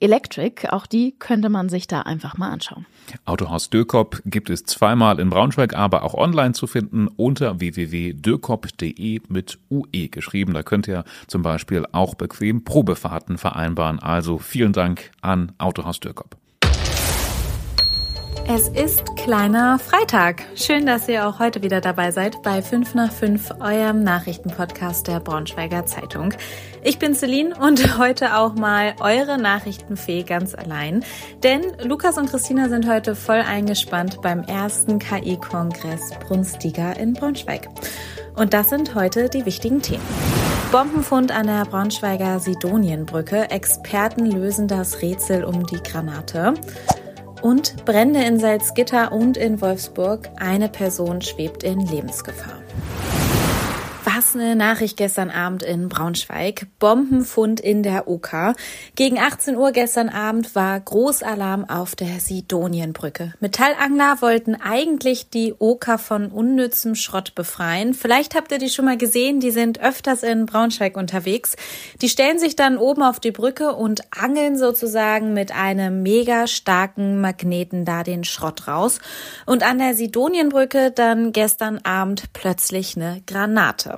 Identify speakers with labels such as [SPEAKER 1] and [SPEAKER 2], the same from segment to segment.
[SPEAKER 1] Electric. Auch die könnte man sich da einfach mal anschauen.
[SPEAKER 2] Autohaus Dürkop gibt es zweimal in Braunschweig, aber auch online zu finden unter www.dürkop.de mit UE geschrieben. Da könnt ihr zum Beispiel auch bequem Probefahrten vereinbaren. Also vielen Dank an Autohaus Dürkop.
[SPEAKER 3] Es ist kleiner Freitag. Schön, dass ihr auch heute wieder dabei seid bei 5 nach 5, eurem Nachrichtenpodcast der Braunschweiger Zeitung. Ich bin Celine und heute auch mal eure Nachrichtenfee ganz allein. Denn Lukas und Christina sind heute voll eingespannt beim ersten KI-Kongress Brunstiger in Braunschweig. Und das sind heute die wichtigen Themen. Bombenfund an der Braunschweiger Sidonienbrücke. Experten lösen das Rätsel um die Granate. Und Brände in Salzgitter und in Wolfsburg. Eine Person schwebt in Lebensgefahr. Was eine Nachricht gestern Abend in Braunschweig. Bombenfund in der Oka. Gegen 18 Uhr gestern Abend war Großalarm auf der Sidonienbrücke. Metallangler wollten eigentlich die Oka von unnützem Schrott befreien. Vielleicht habt ihr die schon mal gesehen. Die sind öfters in Braunschweig unterwegs. Die stellen sich dann oben auf die Brücke und angeln sozusagen mit einem mega starken Magneten da den Schrott raus. Und an der Sidonienbrücke dann gestern Abend plötzlich eine Granate.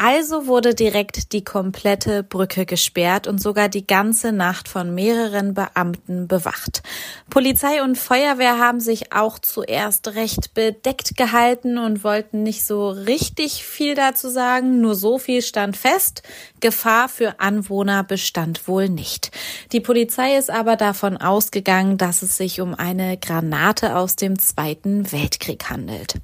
[SPEAKER 3] Also wurde direkt die komplette Brücke gesperrt und sogar die ganze Nacht von mehreren Beamten bewacht. Polizei und Feuerwehr haben sich auch zuerst recht bedeckt gehalten und wollten nicht so richtig viel dazu sagen. Nur so viel stand fest. Gefahr für Anwohner bestand wohl nicht. Die Polizei ist aber davon ausgegangen, dass es sich um eine Granate aus dem Zweiten Weltkrieg handelt.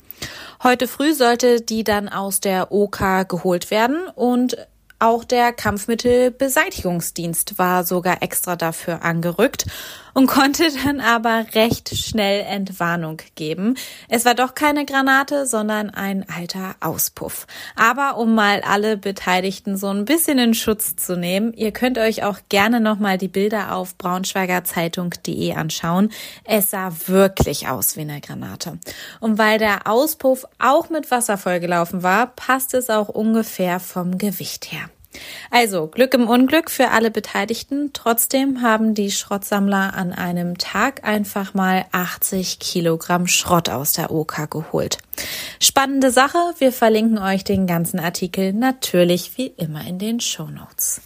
[SPEAKER 3] Heute früh sollte die dann aus der OK geholt werden. Und auch der Kampfmittelbeseitigungsdienst war sogar extra dafür angerückt und konnte dann aber recht schnell Entwarnung geben. Es war doch keine Granate, sondern ein alter Auspuff. Aber um mal alle Beteiligten so ein bisschen in Schutz zu nehmen, ihr könnt euch auch gerne nochmal die Bilder auf braunschweigerzeitung.de anschauen. Es sah wirklich aus wie eine Granate. Und weil der Auspuff auch mit Wasser vollgelaufen war, passt es auch ungefähr vom Gewicht her. Also Glück im Unglück für alle Beteiligten. Trotzdem haben die Schrottsammler an einem Tag einfach mal 80 Kilogramm Schrott aus der OK geholt. Spannende Sache. Wir verlinken euch den ganzen Artikel natürlich wie immer in den Show Notes.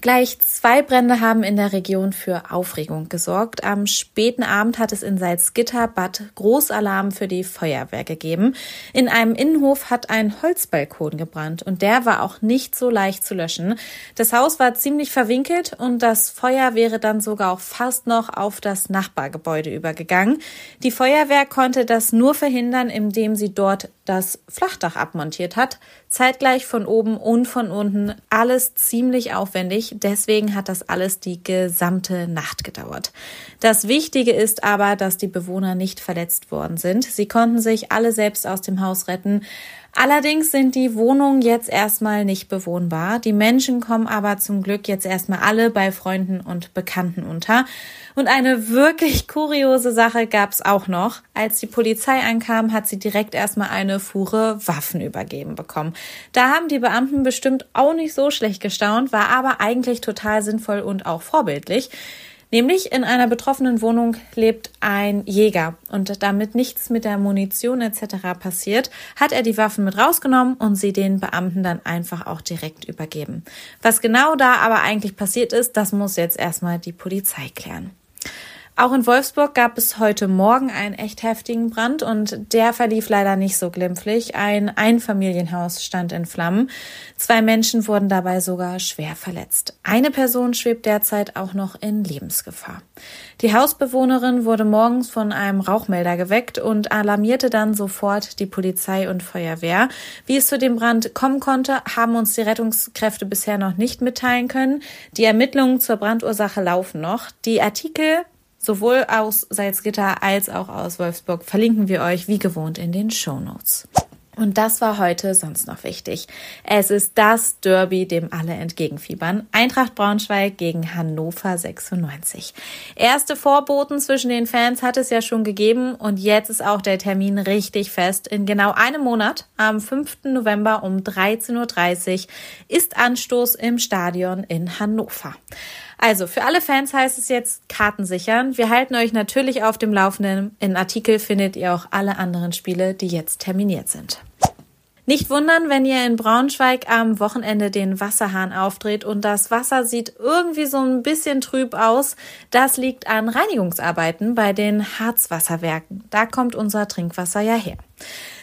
[SPEAKER 3] Gleich zwei Brände haben in der Region für Aufregung gesorgt. Am späten Abend hat es in Salzgitter Bad Großalarm für die Feuerwehr gegeben. In einem Innenhof hat ein Holzbalkon gebrannt und der war auch nicht so leicht zu löschen. Das Haus war ziemlich verwinkelt und das Feuer wäre dann sogar auch fast noch auf das Nachbargebäude übergegangen. Die Feuerwehr konnte das nur verhindern, indem sie dort das Flachdach abmontiert hat. Zeitgleich von oben und von unten. Alles ziemlich aufwendig. Deswegen hat das alles die gesamte Nacht gedauert. Das Wichtige ist aber, dass die Bewohner nicht verletzt worden sind. Sie konnten sich alle selbst aus dem Haus retten. Allerdings sind die Wohnungen jetzt erstmal nicht bewohnbar. Die Menschen kommen aber zum Glück jetzt erstmal alle bei Freunden und Bekannten unter. Und eine wirklich kuriose Sache gab's auch noch. Als die Polizei ankam, hat sie direkt erstmal eine Fuhre Waffen übergeben bekommen. Da haben die Beamten bestimmt auch nicht so schlecht gestaunt, war aber eigentlich total sinnvoll und auch vorbildlich. Nämlich in einer betroffenen Wohnung lebt ein Jäger und damit nichts mit der Munition etc. passiert, hat er die Waffen mit rausgenommen und sie den Beamten dann einfach auch direkt übergeben. Was genau da aber eigentlich passiert ist, das muss jetzt erstmal die Polizei klären. Auch in Wolfsburg gab es heute Morgen einen echt heftigen Brand und der verlief leider nicht so glimpflich. Ein Einfamilienhaus stand in Flammen. Zwei Menschen wurden dabei sogar schwer verletzt. Eine Person schwebt derzeit auch noch in Lebensgefahr. Die Hausbewohnerin wurde morgens von einem Rauchmelder geweckt und alarmierte dann sofort die Polizei und Feuerwehr. Wie es zu dem Brand kommen konnte, haben uns die Rettungskräfte bisher noch nicht mitteilen können. Die Ermittlungen zur Brandursache laufen noch. Die Artikel sowohl aus Salzgitter als auch aus Wolfsburg verlinken wir euch wie gewohnt in den Show Notes. Und das war heute sonst noch wichtig. Es ist das Derby, dem alle entgegenfiebern. Eintracht Braunschweig gegen Hannover 96. Erste Vorboten zwischen den Fans hat es ja schon gegeben und jetzt ist auch der Termin richtig fest. In genau einem Monat, am 5. November um 13.30 Uhr, ist Anstoß im Stadion in Hannover. Also für alle Fans heißt es jetzt Karten sichern. Wir halten euch natürlich auf dem Laufenden. In Artikel findet ihr auch alle anderen Spiele, die jetzt terminiert sind. Nicht wundern, wenn ihr in Braunschweig am Wochenende den Wasserhahn aufdreht und das Wasser sieht irgendwie so ein bisschen trüb aus. Das liegt an Reinigungsarbeiten bei den Harzwasserwerken. Da kommt unser Trinkwasser ja her.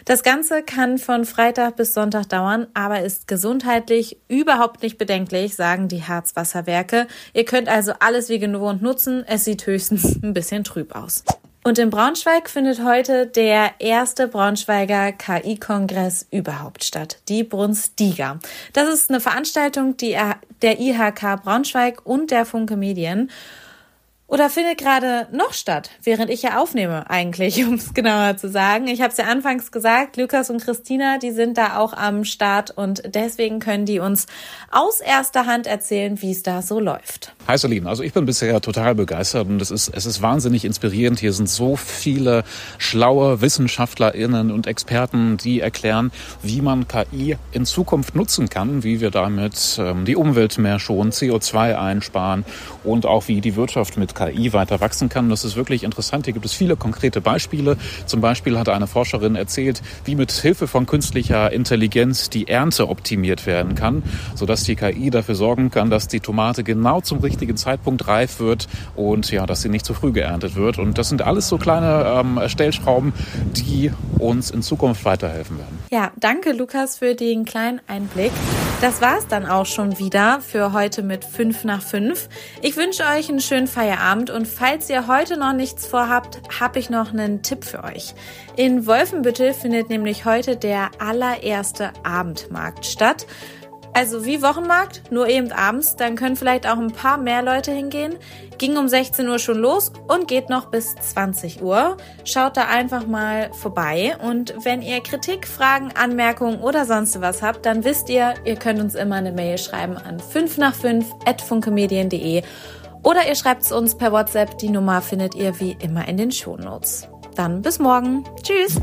[SPEAKER 3] Das Ganze kann von Freitag bis Sonntag dauern, aber ist gesundheitlich überhaupt nicht bedenklich, sagen die Harzwasserwerke. Ihr könnt also alles wie gewohnt nutzen. Es sieht höchstens ein bisschen trüb aus. Und in Braunschweig findet heute der erste Braunschweiger KI-Kongress überhaupt statt, die Brunstiga. Das ist eine Veranstaltung der IHK Braunschweig und der Funke Medien oder findet gerade noch statt, während ich ja aufnehme eigentlich, um es genauer zu sagen. Ich habe es ja anfangs gesagt, Lukas und Christina, die sind da auch am Start und deswegen können die uns aus erster Hand erzählen, wie es da so läuft.
[SPEAKER 2] Hi Celine, also ich bin bisher total begeistert und es ist, es ist wahnsinnig inspirierend. Hier sind so viele schlaue WissenschaftlerInnen und Experten, die erklären, wie man KI in Zukunft nutzen kann, wie wir damit ähm, die Umwelt mehr schonen, CO2 einsparen und auch wie die Wirtschaft mit KI weiter wachsen kann. Das ist wirklich interessant. Hier gibt es viele konkrete Beispiele. Zum Beispiel hat eine Forscherin erzählt, wie mit Hilfe von künstlicher Intelligenz die Ernte optimiert werden kann, sodass die KI dafür sorgen kann, dass die Tomate genau zum richtigen Zeitpunkt reif wird und ja, dass sie nicht zu früh geerntet wird. Und das sind alles so kleine ähm, Stellschrauben, die uns in Zukunft weiterhelfen werden.
[SPEAKER 3] Ja, danke Lukas für den kleinen Einblick. Das war's dann auch schon wieder für heute mit 5 nach 5. Ich wünsche euch einen schönen Feierabend und falls ihr heute noch nichts vorhabt, habe ich noch einen Tipp für euch. In Wolfenbüttel findet nämlich heute der allererste Abendmarkt statt. Also wie Wochenmarkt, nur eben abends, dann können vielleicht auch ein paar mehr Leute hingehen. Ging um 16 Uhr schon los und geht noch bis 20 Uhr. Schaut da einfach mal vorbei und wenn ihr Kritik, Fragen, Anmerkungen oder sonst was habt, dann wisst ihr, ihr könnt uns immer eine Mail schreiben an 5 nach 5 at funkemedien.de oder ihr schreibt es uns per WhatsApp. Die Nummer findet ihr wie immer in den Shownotes. Dann bis morgen. Tschüss.